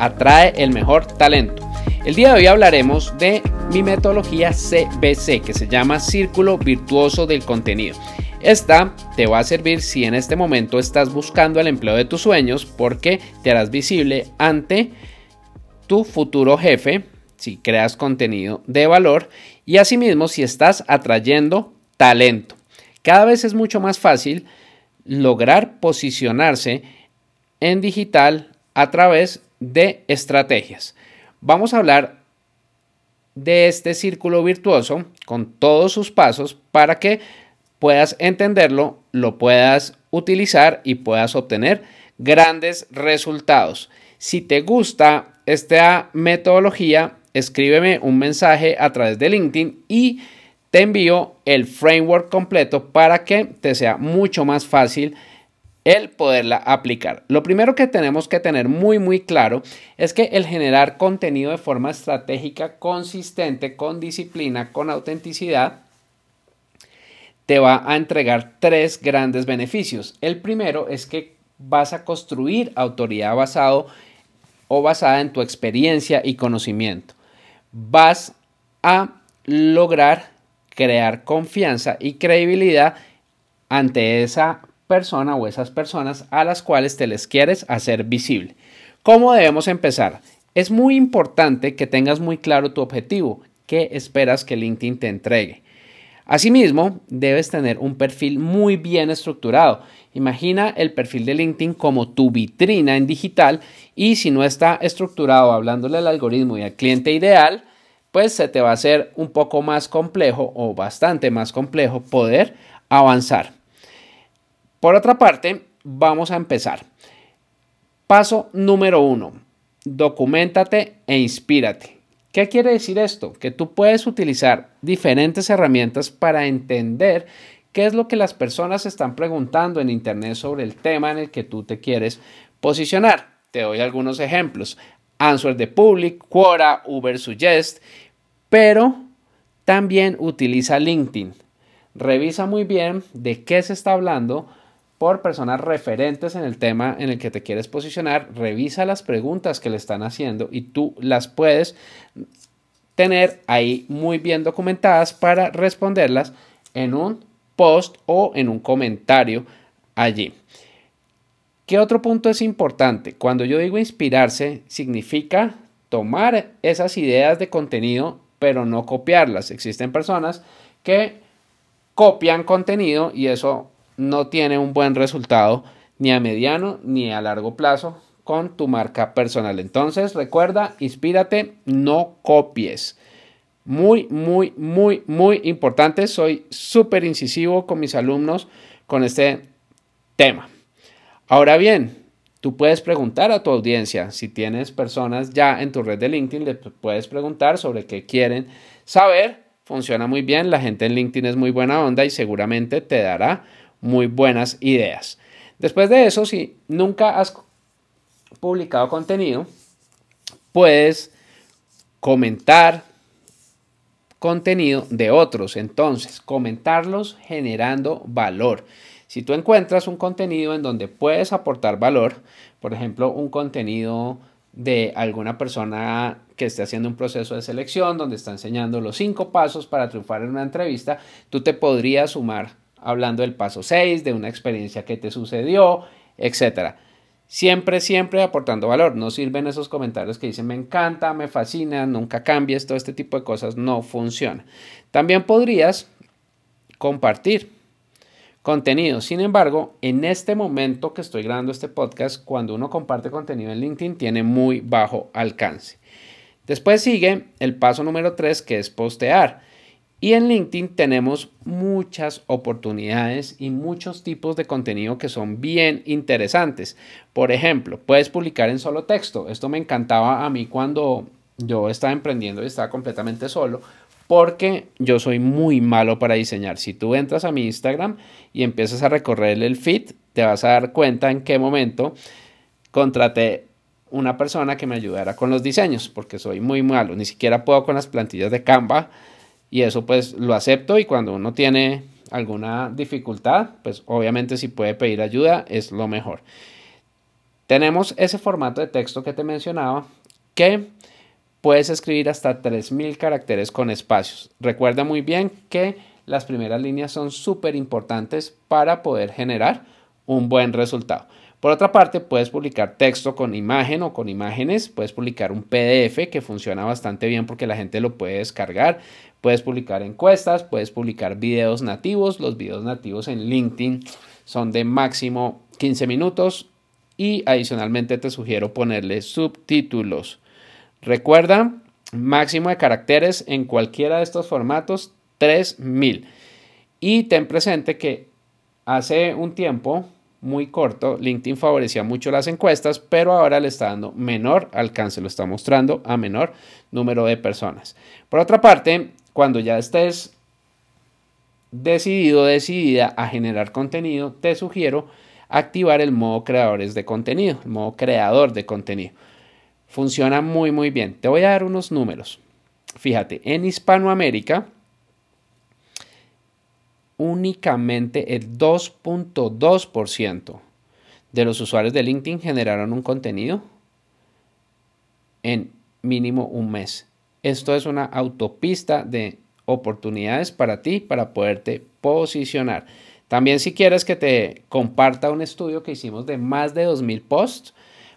Atrae el Mejor Talento. El día de hoy hablaremos de mi metodología CBC, que se llama Círculo Virtuoso del Contenido. Esta te va a servir si en este momento estás buscando el empleo de tus sueños porque te harás visible ante tu futuro jefe si creas contenido de valor y asimismo si estás atrayendo talento. Cada vez es mucho más fácil lograr posicionarse en digital a través de estrategias. Vamos a hablar de este círculo virtuoso con todos sus pasos para que puedas entenderlo, lo puedas utilizar y puedas obtener grandes resultados. Si te gusta esta metodología, escríbeme un mensaje a través de LinkedIn y te envío el framework completo para que te sea mucho más fácil el poderla aplicar. Lo primero que tenemos que tener muy muy claro es que el generar contenido de forma estratégica, consistente, con disciplina, con autenticidad, te va a entregar tres grandes beneficios. El primero es que vas a construir autoridad basado o basada en tu experiencia y conocimiento. Vas a lograr crear confianza y credibilidad ante esa persona o esas personas a las cuales te les quieres hacer visible. ¿Cómo debemos empezar? Es muy importante que tengas muy claro tu objetivo, qué esperas que LinkedIn te entregue. Asimismo, debes tener un perfil muy bien estructurado. Imagina el perfil de LinkedIn como tu vitrina en digital y si no está estructurado hablándole al algoritmo y al cliente ideal, pues se te va a hacer un poco más complejo o bastante más complejo poder avanzar. Por otra parte, vamos a empezar. Paso número uno, documentate e inspírate. ¿Qué quiere decir esto? Que tú puedes utilizar diferentes herramientas para entender qué es lo que las personas están preguntando en Internet sobre el tema en el que tú te quieres posicionar. Te doy algunos ejemplos. Answer the Public, Quora, Uber Suggest, pero también utiliza LinkedIn. Revisa muy bien de qué se está hablando por personas referentes en el tema en el que te quieres posicionar, revisa las preguntas que le están haciendo y tú las puedes tener ahí muy bien documentadas para responderlas en un post o en un comentario allí. ¿Qué otro punto es importante? Cuando yo digo inspirarse, significa tomar esas ideas de contenido, pero no copiarlas. Existen personas que copian contenido y eso no tiene un buen resultado ni a mediano ni a largo plazo con tu marca personal. Entonces, recuerda, inspírate, no copies. Muy, muy, muy, muy importante. Soy súper incisivo con mis alumnos con este tema. Ahora bien, tú puedes preguntar a tu audiencia. Si tienes personas ya en tu red de LinkedIn, le puedes preguntar sobre qué quieren saber. Funciona muy bien. La gente en LinkedIn es muy buena onda y seguramente te dará muy buenas ideas. Después de eso, si nunca has publicado contenido, puedes comentar contenido de otros. Entonces, comentarlos generando valor. Si tú encuentras un contenido en donde puedes aportar valor, por ejemplo, un contenido de alguna persona que esté haciendo un proceso de selección donde está enseñando los cinco pasos para triunfar en una entrevista, tú te podrías sumar hablando del paso 6, de una experiencia que te sucedió, etc. Siempre, siempre aportando valor. No sirven esos comentarios que dicen me encanta, me fascina, nunca cambies, todo este tipo de cosas no funciona. También podrías compartir contenido. Sin embargo, en este momento que estoy grabando este podcast, cuando uno comparte contenido en LinkedIn, tiene muy bajo alcance. Después sigue el paso número 3, que es postear. Y en LinkedIn tenemos muchas oportunidades y muchos tipos de contenido que son bien interesantes. Por ejemplo, puedes publicar en solo texto. Esto me encantaba a mí cuando yo estaba emprendiendo y estaba completamente solo porque yo soy muy malo para diseñar. Si tú entras a mi Instagram y empiezas a recorrer el feed, te vas a dar cuenta en qué momento contraté una persona que me ayudara con los diseños, porque soy muy malo, ni siquiera puedo con las plantillas de Canva y eso pues lo acepto y cuando uno tiene alguna dificultad, pues obviamente si puede pedir ayuda es lo mejor. Tenemos ese formato de texto que te mencionaba que puedes escribir hasta 3000 caracteres con espacios. Recuerda muy bien que las primeras líneas son súper importantes para poder generar un buen resultado. Por otra parte, puedes publicar texto con imagen o con imágenes, puedes publicar un PDF que funciona bastante bien porque la gente lo puede descargar, puedes publicar encuestas, puedes publicar videos nativos, los videos nativos en LinkedIn son de máximo 15 minutos y adicionalmente te sugiero ponerle subtítulos. Recuerda, máximo de caracteres en cualquiera de estos formatos, 3000. Y ten presente que hace un tiempo muy corto, LinkedIn favorecía mucho las encuestas, pero ahora le está dando menor alcance, lo está mostrando a menor número de personas. Por otra parte, cuando ya estés decidido, decidida a generar contenido, te sugiero activar el modo creadores de contenido, el modo creador de contenido. Funciona muy, muy bien. Te voy a dar unos números. Fíjate, en Hispanoamérica, únicamente el 2.2% de los usuarios de LinkedIn generaron un contenido en mínimo un mes. Esto es una autopista de oportunidades para ti para poderte posicionar. También si quieres que te comparta un estudio que hicimos de más de 2.000 posts,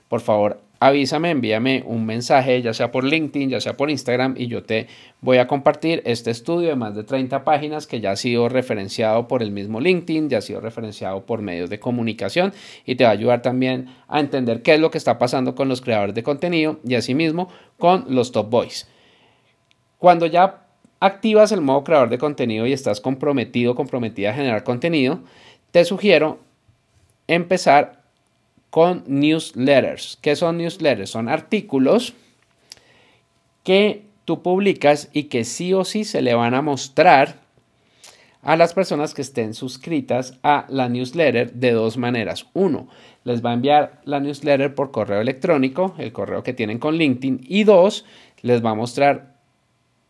por favor avísame, envíame un mensaje, ya sea por LinkedIn, ya sea por Instagram, y yo te voy a compartir este estudio de más de 30 páginas que ya ha sido referenciado por el mismo LinkedIn, ya ha sido referenciado por medios de comunicación y te va a ayudar también a entender qué es lo que está pasando con los creadores de contenido y asimismo con los top boys. Cuando ya activas el modo creador de contenido y estás comprometido, comprometida a generar contenido, te sugiero empezar con newsletters. ¿Qué son newsletters? Son artículos que tú publicas y que sí o sí se le van a mostrar a las personas que estén suscritas a la newsletter de dos maneras. Uno, les va a enviar la newsletter por correo electrónico, el correo que tienen con LinkedIn. Y dos, les va a mostrar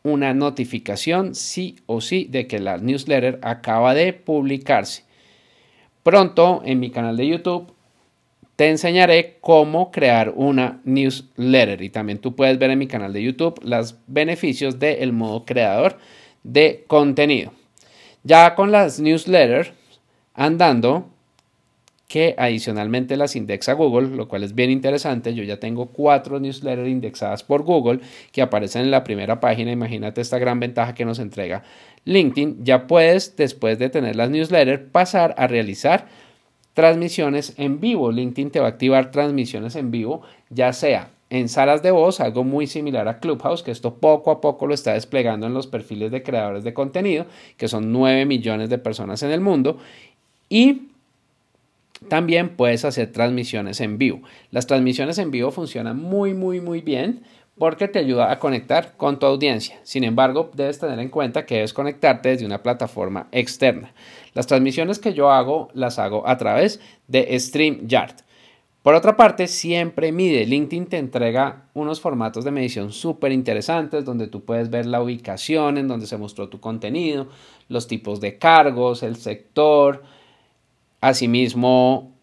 una notificación sí o sí de que la newsletter acaba de publicarse. Pronto en mi canal de YouTube te enseñaré cómo crear una newsletter y también tú puedes ver en mi canal de YouTube los beneficios del modo creador de contenido. Ya con las newsletters andando, que adicionalmente las indexa Google, lo cual es bien interesante. Yo ya tengo cuatro newsletters indexadas por Google que aparecen en la primera página. Imagínate esta gran ventaja que nos entrega LinkedIn. Ya puedes, después de tener las newsletters, pasar a realizar transmisiones en vivo. LinkedIn te va a activar transmisiones en vivo, ya sea en salas de voz, algo muy similar a Clubhouse, que esto poco a poco lo está desplegando en los perfiles de creadores de contenido, que son 9 millones de personas en el mundo. Y también puedes hacer transmisiones en vivo. Las transmisiones en vivo funcionan muy, muy, muy bien porque te ayuda a conectar con tu audiencia. Sin embargo, debes tener en cuenta que debes conectarte desde una plataforma externa. Las transmisiones que yo hago las hago a través de StreamYard. Por otra parte, siempre mide. LinkedIn te entrega unos formatos de medición súper interesantes donde tú puedes ver la ubicación en donde se mostró tu contenido, los tipos de cargos, el sector, asimismo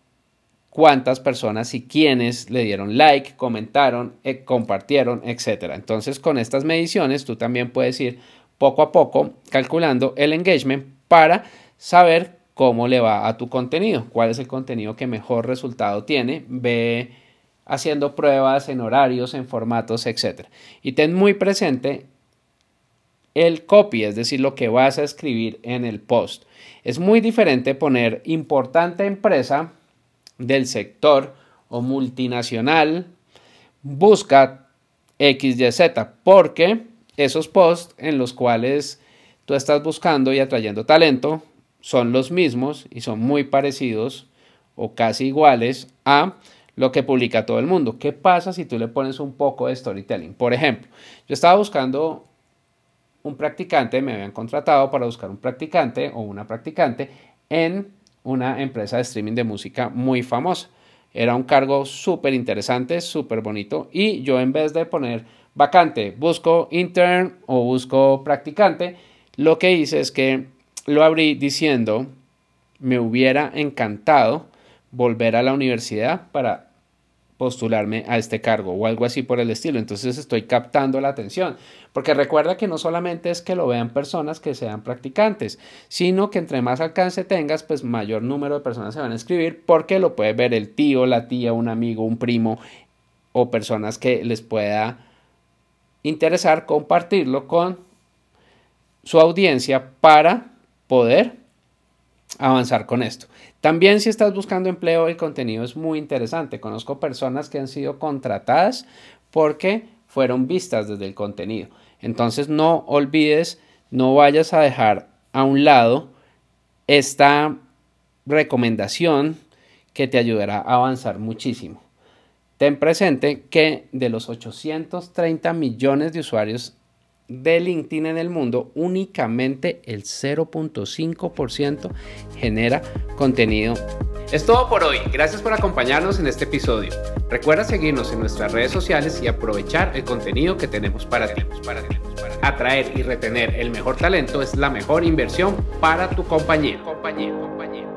cuántas personas y quiénes le dieron like, comentaron, eh, compartieron, etc. Entonces, con estas mediciones, tú también puedes ir poco a poco calculando el engagement para saber cómo le va a tu contenido, cuál es el contenido que mejor resultado tiene, ve haciendo pruebas en horarios, en formatos, etc. Y ten muy presente el copy, es decir, lo que vas a escribir en el post. Es muy diferente poner importante empresa del sector o multinacional, busca XYZ, porque esos posts en los cuales tú estás buscando y atrayendo talento son los mismos y son muy parecidos o casi iguales a lo que publica todo el mundo. ¿Qué pasa si tú le pones un poco de storytelling? Por ejemplo, yo estaba buscando un practicante, me habían contratado para buscar un practicante o una practicante en una empresa de streaming de música muy famosa. Era un cargo súper interesante, súper bonito y yo en vez de poner vacante, busco intern o busco practicante, lo que hice es que lo abrí diciendo, me hubiera encantado volver a la universidad para postularme a este cargo o algo así por el estilo. Entonces estoy captando la atención. Porque recuerda que no solamente es que lo vean personas que sean practicantes, sino que entre más alcance tengas, pues mayor número de personas se van a escribir porque lo puede ver el tío, la tía, un amigo, un primo o personas que les pueda interesar compartirlo con su audiencia para poder avanzar con esto. También si estás buscando empleo, el contenido es muy interesante. Conozco personas que han sido contratadas porque fueron vistas desde el contenido. Entonces no olvides, no vayas a dejar a un lado esta recomendación que te ayudará a avanzar muchísimo. Ten presente que de los 830 millones de usuarios de LinkedIn en el mundo, únicamente el 0.5% genera contenido. Es todo por hoy. Gracias por acompañarnos en este episodio. Recuerda seguirnos en nuestras redes sociales y aprovechar el contenido que tenemos para ti. Atraer y retener el mejor talento es la mejor inversión para tu compañía. compañía, compañía.